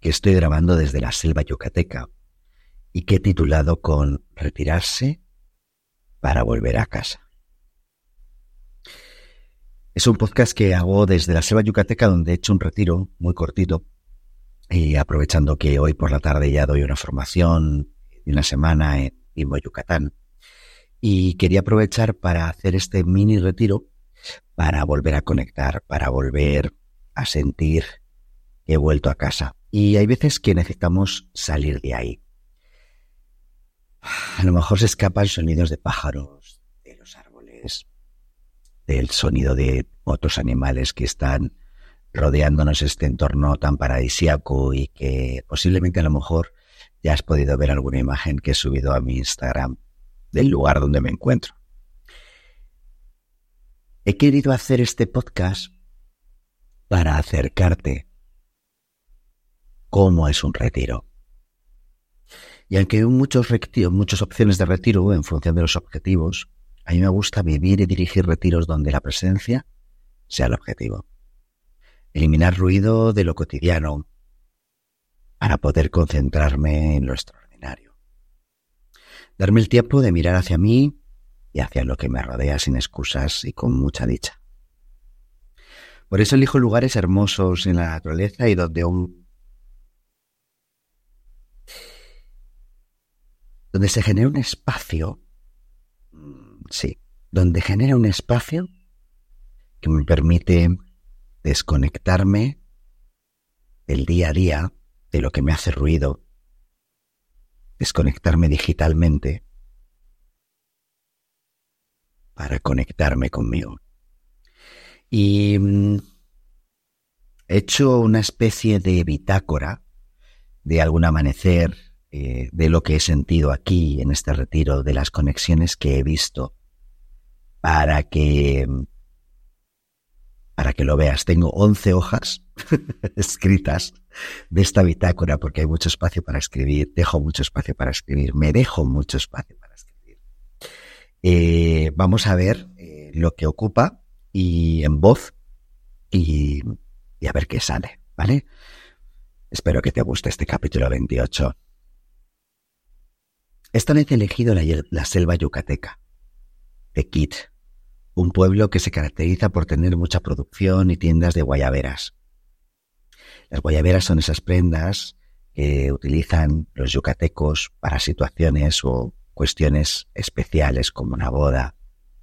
que estoy grabando desde la selva yucateca y que he titulado con Retirarse para volver a casa. Es un podcast que hago desde la selva yucateca donde he hecho un retiro muy cortito y aprovechando que hoy por la tarde ya doy una formación de una semana en Imo Yucatán y quería aprovechar para hacer este mini retiro para volver a conectar, para volver a sentir que he vuelto a casa. Y hay veces que necesitamos salir de ahí. A lo mejor se escapan sonidos de pájaros, de los árboles, del sonido de otros animales que están rodeándonos este entorno tan paradisiaco y que posiblemente a lo mejor ya has podido ver alguna imagen que he subido a mi Instagram del lugar donde me encuentro. He querido hacer este podcast para acercarte cómo es un retiro. Y aunque hay muchos muchas opciones de retiro en función de los objetivos, a mí me gusta vivir y dirigir retiros donde la presencia sea el objetivo. Eliminar ruido de lo cotidiano para poder concentrarme en lo extraordinario. Darme el tiempo de mirar hacia mí y hacia lo que me rodea sin excusas y con mucha dicha. Por eso elijo lugares hermosos en la naturaleza y donde un donde se genera un espacio, sí, donde genera un espacio que me permite desconectarme del día a día, de lo que me hace ruido, desconectarme digitalmente para conectarme conmigo. Y mm, he hecho una especie de bitácora de algún amanecer, eh, de lo que he sentido aquí en este retiro, de las conexiones que he visto, para que, para que lo veas. Tengo 11 hojas escritas de esta bitácora porque hay mucho espacio para escribir, dejo mucho espacio para escribir, me dejo mucho espacio para eh, vamos a ver eh, lo que ocupa y en voz y, a ver qué sale, ¿vale? Espero que te guste este capítulo 28. Esta vez he elegido la, selva yucateca, de un pueblo que se caracteriza por tener mucha producción y tiendas de guayaberas. Las guayaberas son esas prendas que utilizan los yucatecos para situaciones o cuestiones especiales como una boda,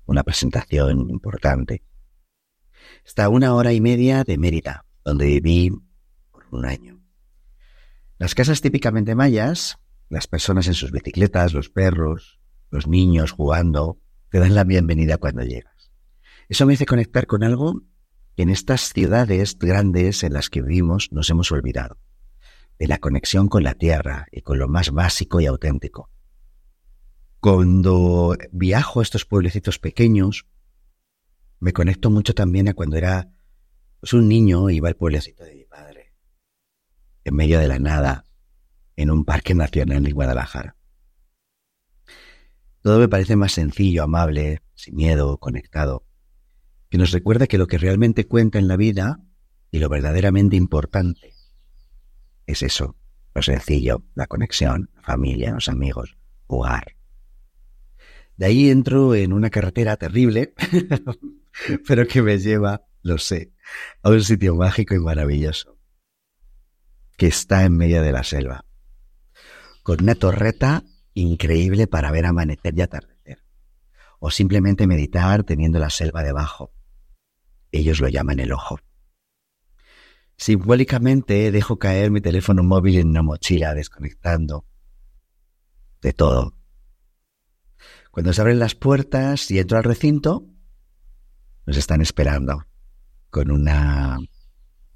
una presentación importante. Está una hora y media de Mérida, donde viví por un año. Las casas típicamente mayas, las personas en sus bicicletas, los perros, los niños jugando, te dan la bienvenida cuando llegas. Eso me hace conectar con algo que en estas ciudades grandes en las que vivimos nos hemos olvidado, de la conexión con la tierra y con lo más básico y auténtico. Cuando viajo a estos pueblecitos pequeños, me conecto mucho también a cuando era pues, un niño, iba al pueblecito de mi padre, en medio de la nada, en un parque nacional en Guadalajara. Todo me parece más sencillo, amable, sin miedo, conectado, que nos recuerda que lo que realmente cuenta en la vida y lo verdaderamente importante es eso, lo sencillo, la conexión, la familia, los amigos, jugar. De ahí entro en una carretera terrible, pero que me lleva, lo sé, a un sitio mágico y maravilloso, que está en medio de la selva, con una torreta increíble para ver amanecer y atardecer, o simplemente meditar teniendo la selva debajo. Ellos lo llaman el ojo. Simbólicamente dejo caer mi teléfono móvil en una mochila desconectando de todo, cuando se abren las puertas y entro al recinto, nos están esperando con una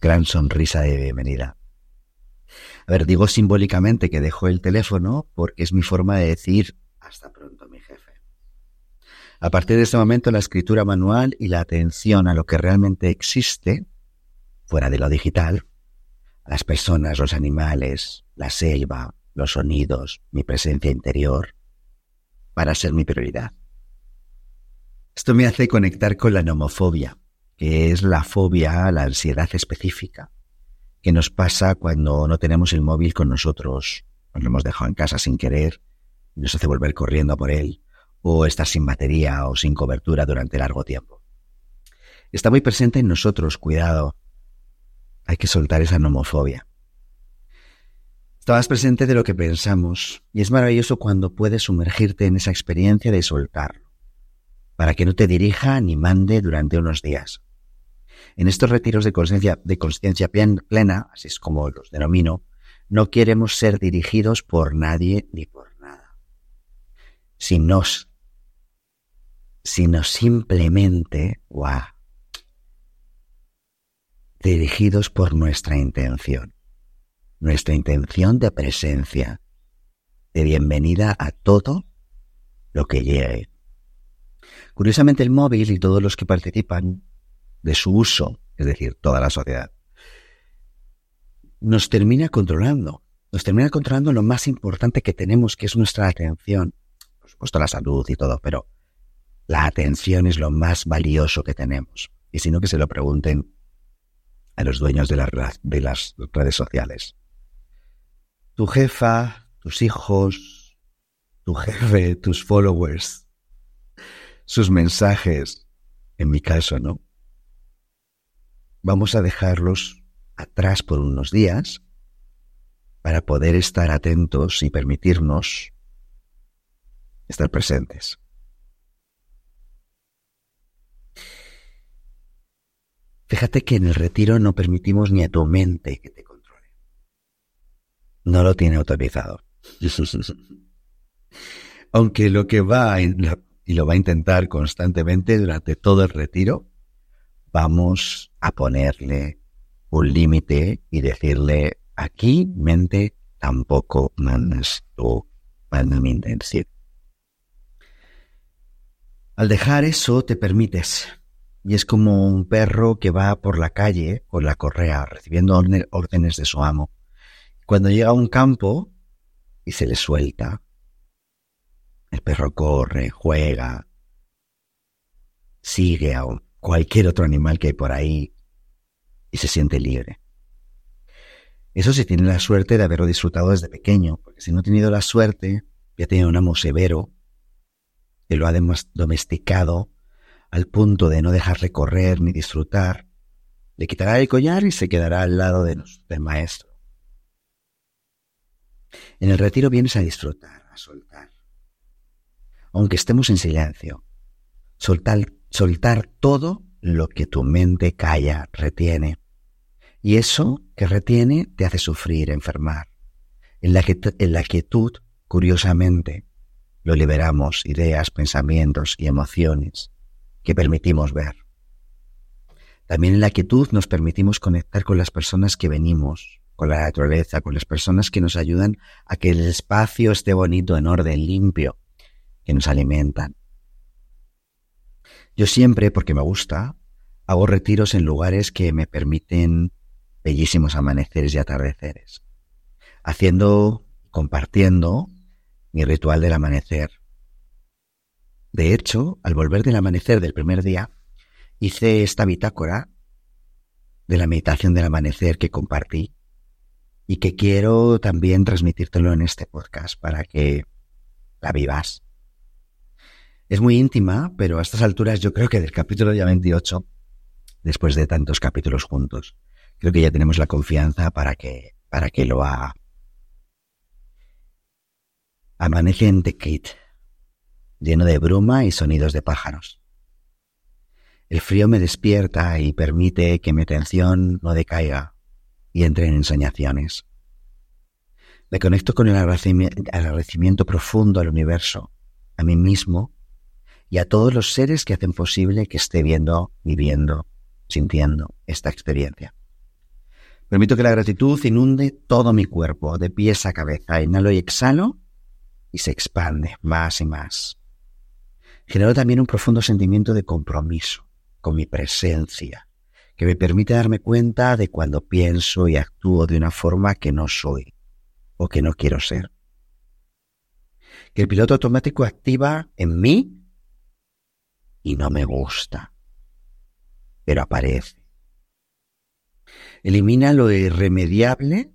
gran sonrisa de bienvenida. A ver, digo simbólicamente que dejo el teléfono porque es mi forma de decir hasta pronto, mi jefe. A partir de este momento, la escritura manual y la atención a lo que realmente existe, fuera de lo digital, a las personas, los animales, la selva, los sonidos, mi presencia interior, para ser mi prioridad. Esto me hace conectar con la nomofobia, que es la fobia, la ansiedad específica, que nos pasa cuando no tenemos el móvil con nosotros, nos lo hemos dejado en casa sin querer, nos hace volver corriendo por él, o estar sin batería o sin cobertura durante largo tiempo. Está muy presente en nosotros, cuidado. Hay que soltar esa nomofobia. Está más presente de lo que pensamos, y es maravilloso cuando puedes sumergirte en esa experiencia de soltarlo, para que no te dirija ni mande durante unos días. En estos retiros de conciencia de conciencia plena, así es como los denomino, no queremos ser dirigidos por nadie ni por nada, sino, sino simplemente, wow, dirigidos por nuestra intención, nuestra intención de presencia, de bienvenida a todo lo que llegue. Curiosamente el móvil y todos los que participan de su uso, es decir, toda la sociedad, nos termina controlando. Nos termina controlando lo más importante que tenemos, que es nuestra atención. Por supuesto, la salud y todo, pero la atención es lo más valioso que tenemos. Y si no, que se lo pregunten a los dueños de, las redes sociales. Tu jefa, tus hijos, tu jefe, tus followers, sus mensajes, en mi caso, ¿no? Vamos a dejarlos atrás por unos días para poder estar atentos y permitirnos estar presentes. Fíjate que en el retiro no permitimos ni a tu mente que te controle. No lo tiene autorizado. Aunque lo que va y lo va a intentar constantemente durante todo el retiro vamos a ponerle un límite y decirle, aquí, mente, tampoco mandas tú, manda mi. Al dejar eso te permites. Y es como un perro que va por la calle con la correa recibiendo órdenes de su amo. Cuando llega a un campo y se le suelta, el perro corre, juega, sigue a un cualquier otro animal que hay por ahí y se siente libre. Eso sí tiene la suerte de haberlo disfrutado desde pequeño, porque si no ha tenido la suerte, ya tiene un amo severo que lo ha domesticado al punto de no dejarle correr ni disfrutar, le quitará el collar y se quedará al lado del maestro. En el retiro vienes a disfrutar, a soltar. Aunque estemos en silencio, soltar soltar todo lo que tu mente calla, retiene. Y eso que retiene te hace sufrir, enfermar. En la, quietud, curiosamente, lo liberamos ideas, pensamientos y emociones que permitimos ver. También en la quietud nos permitimos conectar con las personas que venimos, con la naturaleza, con las personas que nos ayudan a que el espacio esté bonito, en orden, limpio, que nos alimentan. Yo siempre, porque me gusta, hago retiros en lugares que me permiten bellísimos amaneceres y atardeceres, haciendo, compartiendo mi ritual del amanecer. De hecho, al volver del amanecer del primer día, hice esta bitácora de la meditación del amanecer que compartí y que quiero también transmitírtelo en este podcast para que la vivas. Es muy íntima, pero a estas alturas yo creo que del capítulo ya 28, después de tantos capítulos juntos, creo que ya tenemos la confianza para que, para que lo haga. Amanece en Tekit, lleno de bruma y sonidos de pájaros. El frío me despierta y permite que mi atención no decaiga y entre en ensoñaciones. Me conecto con el agradecimiento profundo al universo, a mí mismo y a todos los seres que hacen posible que esté viendo, viviendo, sintiendo esta experiencia. Permito que la gratitud inunde todo mi cuerpo, de pies a cabeza. Inhalo y exhalo y se expande más y más. Genero también un profundo sentimiento de compromiso con mi presencia, que me permite darme cuenta de cuando pienso y actúo de una forma que no soy o que no quiero ser. Que el piloto automático activa en mí y no me gusta, pero aparece elimina lo irremediable,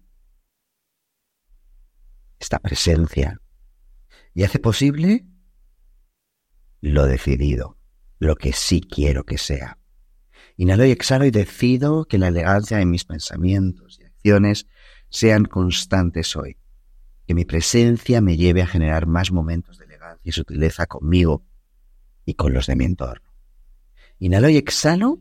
esta presencia, y hace posible lo decidido, lo que sí quiero que sea. Inhalo y exhalo y decido que la elegancia de mis pensamientos y acciones sean constantes hoy, que mi presencia me lleve a generar más momentos de elegancia y sutileza conmigo y con los de mi entorno. Inhalo y exhalo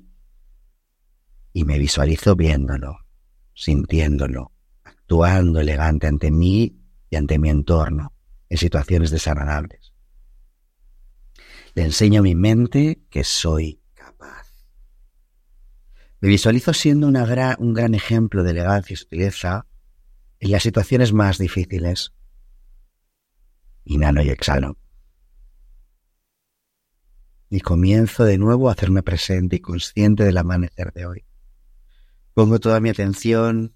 y me visualizo viéndolo, sintiéndolo, actuando elegante ante mí y ante mi entorno en situaciones desagradables. Le enseño a mi mente que soy capaz. Me visualizo siendo un gran ejemplo de elegancia y sutileza en las situaciones más difíciles. Inhalo y exhalo. Y comienzo de nuevo a hacerme presente y consciente del amanecer de hoy. Pongo toda mi atención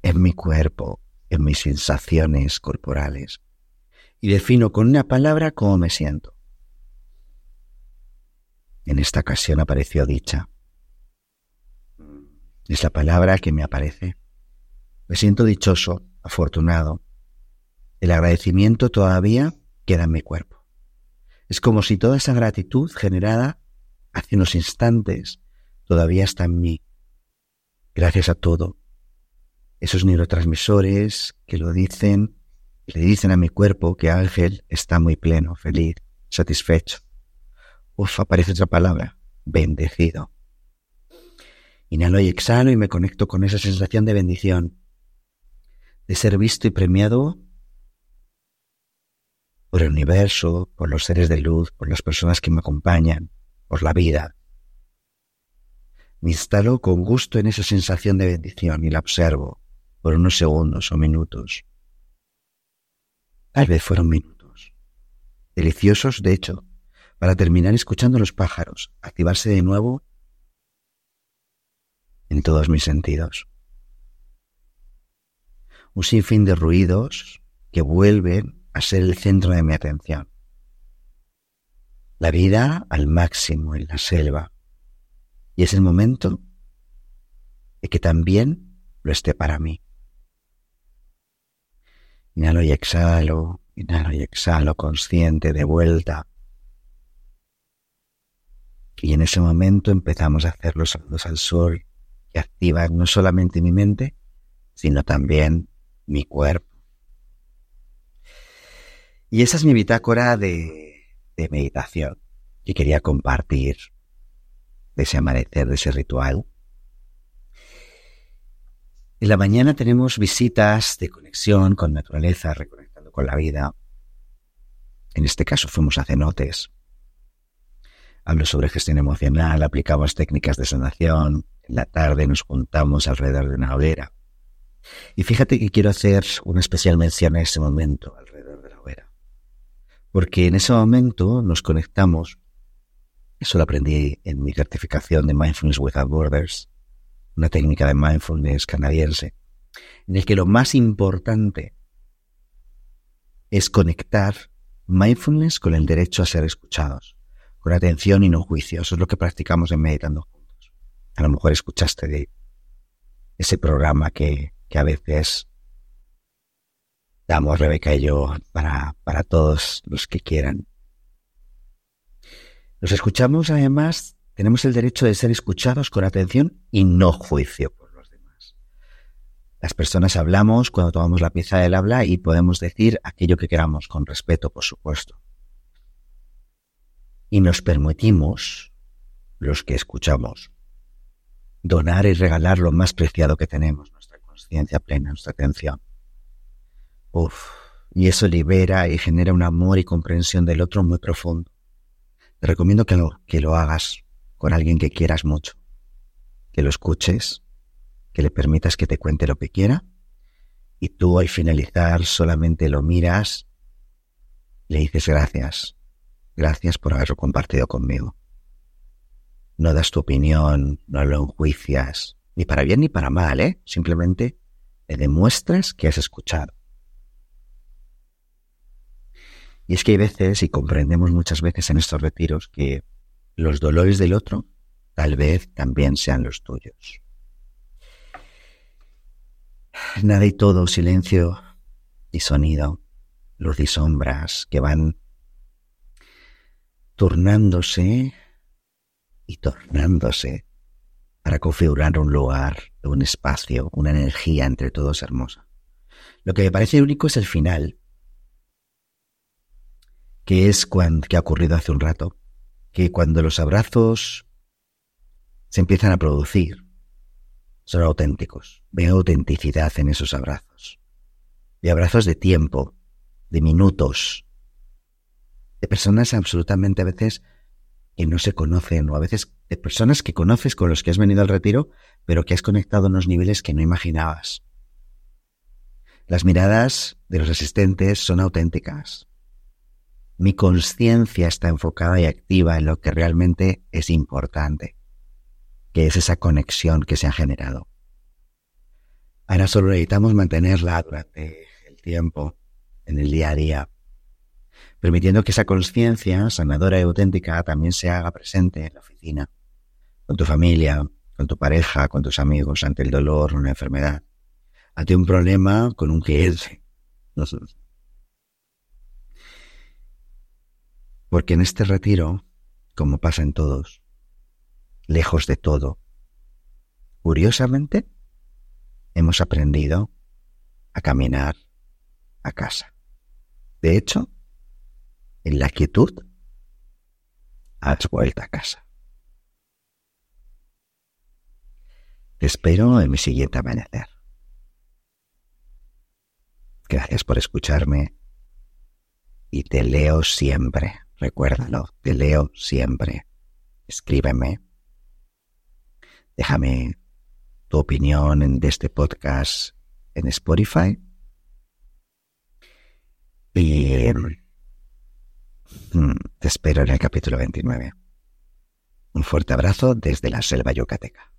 en mi cuerpo, en mis sensaciones corporales y defino con una palabra cómo me siento. En esta ocasión apareció dicha. Es la palabra que me aparece. Me siento dichoso, afortunado. El agradecimiento todavía queda en mi cuerpo. Es como si toda esa gratitud generada hace unos instantes todavía está en mí gracias a todo. Esos neurotransmisores que lo dicen, le dicen a mi cuerpo que Ángel está muy pleno, feliz, satisfecho. Uf, aparece otra palabra, bendecido. Inhalo y exhalo y me conecto con esa sensación de bendición, de ser visto y premiado por el universo, por los seres de luz, por las personas que me acompañan, por la vida. Me instalo con gusto en esa sensación de bendición y la observo por unos segundos o minutos. Tal vez fueron minutos. Deliciosos, de hecho, para terminar escuchando a los pájaros, activarse de nuevo en todos mis sentidos. Un sinfín de ruidos que vuelven a ser el centro de mi atención. La vida al máximo en la selva, y es el momento de que también lo esté para mí. Inhalo y exhalo, inhalo y exhalo, consciente, de vuelta. Y en ese momento empezamos a hacer los saludos al sol que activan no solamente mi mente, sino también mi cuerpo. Y esa es mi bitácora de, meditación que quería compartir de ese amanecer, de ese ritual. En la mañana tenemos visitas de conexión con naturaleza, reconectando con la vida. En este caso fuimos a cenotes. Hablo sobre gestión emocional, aplicamos técnicas de sanación. En la tarde nos juntamos alrededor de una hoguera. Y fíjate que quiero hacer una especial mención a ese momento alrededor. Porque en ese momento nos conectamos eso lo aprendí en mi certificación de Mindfulness Without Borders, una técnica de mindfulness canadiense, en el que lo más importante es conectar mindfulness con el derecho a ser escuchados, con atención y no juicio. Eso es lo que practicamos en Meditando Juntos. A lo mejor escuchaste de ese programa que, que a veces damos Rebeca y yo para, para todos los que quieran. Los escuchamos, además, tenemos el derecho de ser escuchados con atención y no juicio por los demás. Las personas hablamos cuando tomamos la pieza del habla y podemos decir aquello que queramos, con respeto, por supuesto. Y nos permitimos, los que escuchamos, donar y regalar lo más preciado que tenemos, nuestra conciencia plena, nuestra atención. Y eso libera y genera un amor y comprensión del otro muy profundo te recomiendo que lo, que lo hagas con alguien que quieras mucho, que lo escuches, que le permitas que te cuente lo que quiera y tú al finalizar solamente lo miras, le dices gracias, gracias por haberlo compartido conmigo. No das tu opinión, no lo enjuicias, ni para bien ni para mal, ¿eh? Simplemente le demuestras que has escuchado. Y es que hay veces, y comprendemos muchas veces en estos retiros, que los dolores del otro tal vez también sean los tuyos. Nada y todo, silencio y sonido, luz y sombras que van turnándose y tornándose para configurar un lugar, un espacio, una energía entre todos hermosa. Lo que me parece único es el final, que es cuando, que ha ocurrido hace un rato, que cuando los abrazos se empiezan a producir, son auténticos. Veo autenticidad en esos abrazos. De abrazos de tiempo, de minutos, de personas absolutamente a veces que no se conocen, o a veces de personas que conoces con los que has venido al retiro, pero que has conectado unos niveles que no imaginabas. Las miradas de los asistentes son auténticas. Mi conciencia está enfocada y activa en lo que realmente es importante que es esa conexión que se ha generado. Ahora solo necesitamos mantenerla durante el tiempo, en el día a día, permitiendo que esa conciencia sanadora y auténtica también se haga presente en la oficina, con tu familia, con tu pareja, con tus amigos, ante el dolor, una enfermedad, ante un problema con un es. Porque en este retiro, como pasa en todos, lejos de todo. Curiosamente, hemos aprendido a caminar a casa. De hecho, en la quietud, has vuelto a casa. Te espero en mi siguiente amanecer. Gracias por escucharme y te leo siempre. Recuérdalo, te leo siempre. Escríbeme Déjame tu opinión de este podcast en Spotify. Y mm, te espero en el capítulo 29. Un fuerte abrazo desde la selva yucateca.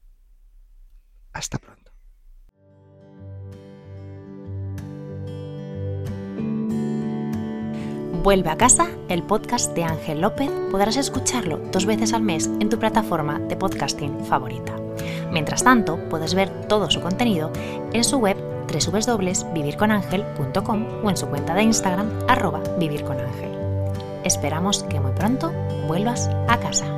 Hasta pronto. Vuelve a casa, el podcast de Ángel López, podrás escucharlo dos veces al mes en tu plataforma de podcasting favorita. Mientras tanto, puedes ver todo su contenido en su web www.vivirconangel.com o en su cuenta de Instagram arroba vivirconangel. Esperamos que muy pronto vuelvas a casa.